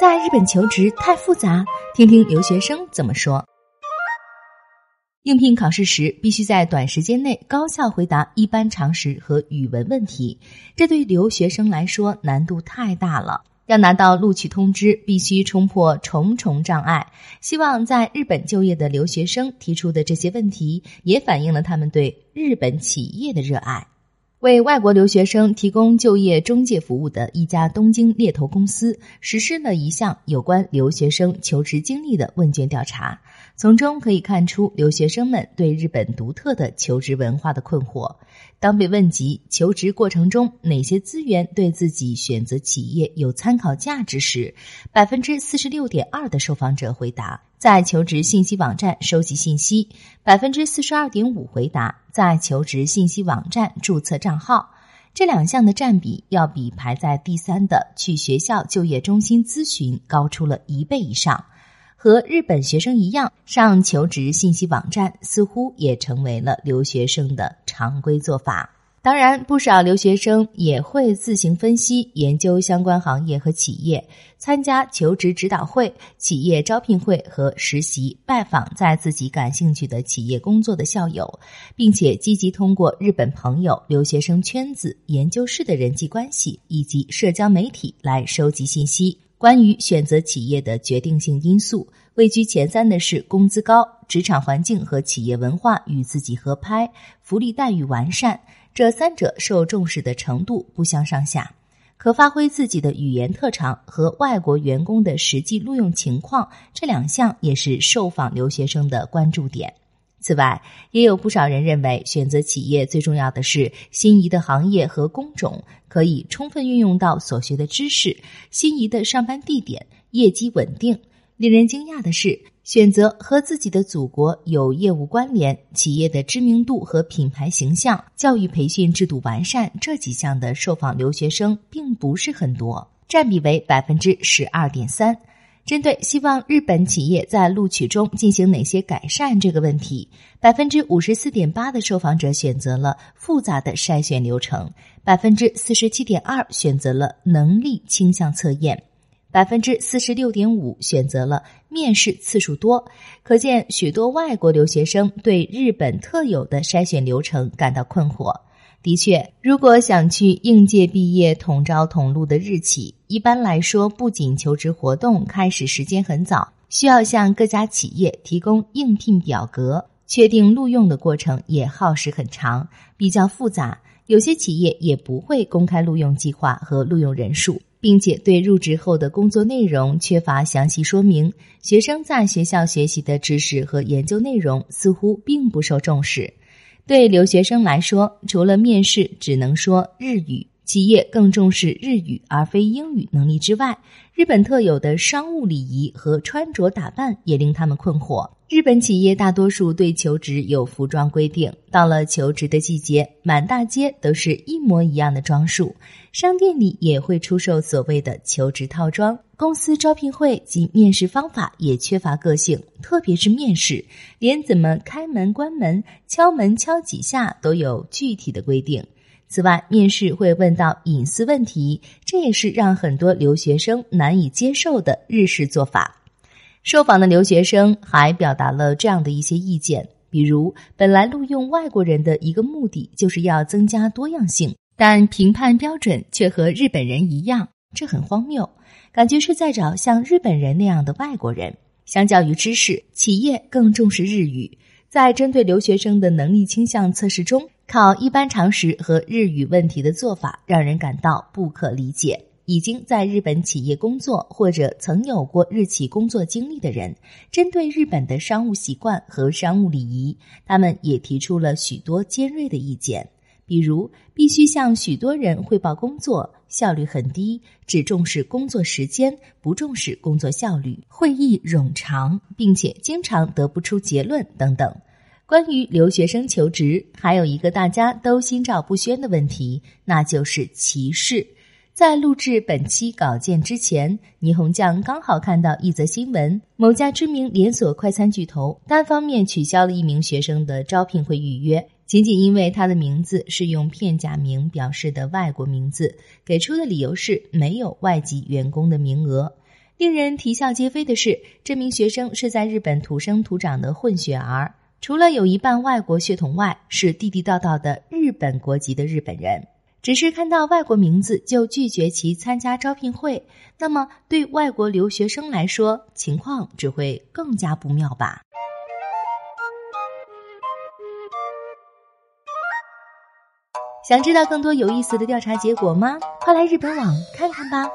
在日本求职太复杂，听听留学生怎么说。应聘考试时，必须在短时间内高效回答一般常识和语文问题，这对留学生来说难度太大了。要拿到录取通知，必须冲破重重障碍。希望在日本就业的留学生提出的这些问题，也反映了他们对日本企业的热爱。为外国留学生提供就业中介服务的一家东京猎头公司实施了一项有关留学生求职经历的问卷调查，从中可以看出留学生们对日本独特的求职文化的困惑。当被问及求职过程中哪些资源对自己选择企业有参考价值时，百分之四十六点二的受访者回答在求职信息网站收集信息，百分之四十二点五回答在求职信息网站注册账号。这两项的占比要比排在第三的去学校就业中心咨询高出了一倍以上。和日本学生一样，上求职信息网站似乎也成为了留学生的常规做法。当然，不少留学生也会自行分析、研究相关行业和企业，参加求职指导会、企业招聘会和实习，拜访在自己感兴趣的企业工作的校友，并且积极通过日本朋友、留学生圈子、研究室的人际关系以及社交媒体来收集信息。关于选择企业的决定性因素，位居前三的是工资高、职场环境和企业文化与自己合拍、福利待遇完善，这三者受重视的程度不相上下。可发挥自己的语言特长和外国员工的实际录用情况，这两项也是受访留学生的关注点。此外，也有不少人认为，选择企业最重要的是心仪的行业和工种，可以充分运用到所学的知识；心仪的上班地点，业绩稳定。令人惊讶的是，选择和自己的祖国有业务关联、企业的知名度和品牌形象、教育培训制度完善这几项的受访留学生并不是很多，占比为百分之十二点三。针对希望日本企业在录取中进行哪些改善这个问题，百分之五十四点八的受访者选择了复杂的筛选流程，百分之四十七点二选择了能力倾向测验，百分之四十六点五选择了面试次数多。可见，许多外国留学生对日本特有的筛选流程感到困惑。的确，如果想去应届毕业统招统录的日企，一般来说，不仅求职活动开始时间很早，需要向各家企业提供应聘表格，确定录用的过程也耗时很长，比较复杂。有些企业也不会公开录用计划和录用人数，并且对入职后的工作内容缺乏详细说明。学生在学校学习的知识和研究内容似乎并不受重视。对留学生来说，除了面试只能说日语，企业更重视日语而非英语能力之外，日本特有的商务礼仪和穿着打扮也令他们困惑。日本企业大多数对求职有服装规定，到了求职的季节，满大街都是一模一样的装束。商店里也会出售所谓的求职套装。公司招聘会及面试方法也缺乏个性，特别是面试，连怎么开门、关门、敲门敲几下都有具体的规定。此外，面试会问到隐私问题，这也是让很多留学生难以接受的日式做法。受访的留学生还表达了这样的一些意见，比如，本来录用外国人的一个目的就是要增加多样性，但评判标准却和日本人一样，这很荒谬，感觉是在找像日本人那样的外国人。相较于知识，企业更重视日语，在针对留学生的能力倾向测试中，考一般常识和日语问题的做法让人感到不可理解。已经在日本企业工作或者曾有过日企工作经历的人，针对日本的商务习惯和商务礼仪，他们也提出了许多尖锐的意见，比如必须向许多人汇报工作，效率很低，只重视工作时间，不重视工作效率，会议冗长，并且经常得不出结论等等。关于留学生求职，还有一个大家都心照不宣的问题，那就是歧视。在录制本期稿件之前，霓虹酱刚好看到一则新闻：某家知名连锁快餐巨头单方面取消了一名学生的招聘会预约，仅仅因为他的名字是用片假名表示的外国名字，给出的理由是没有外籍员工的名额。令人啼笑皆非的是，这名学生是在日本土生土长的混血儿，除了有一半外国血统外，是地地道道的日本国籍的日本人。只是看到外国名字就拒绝其参加招聘会，那么对外国留学生来说，情况只会更加不妙吧？想知道更多有意思的调查结果吗？快来日本网看看吧！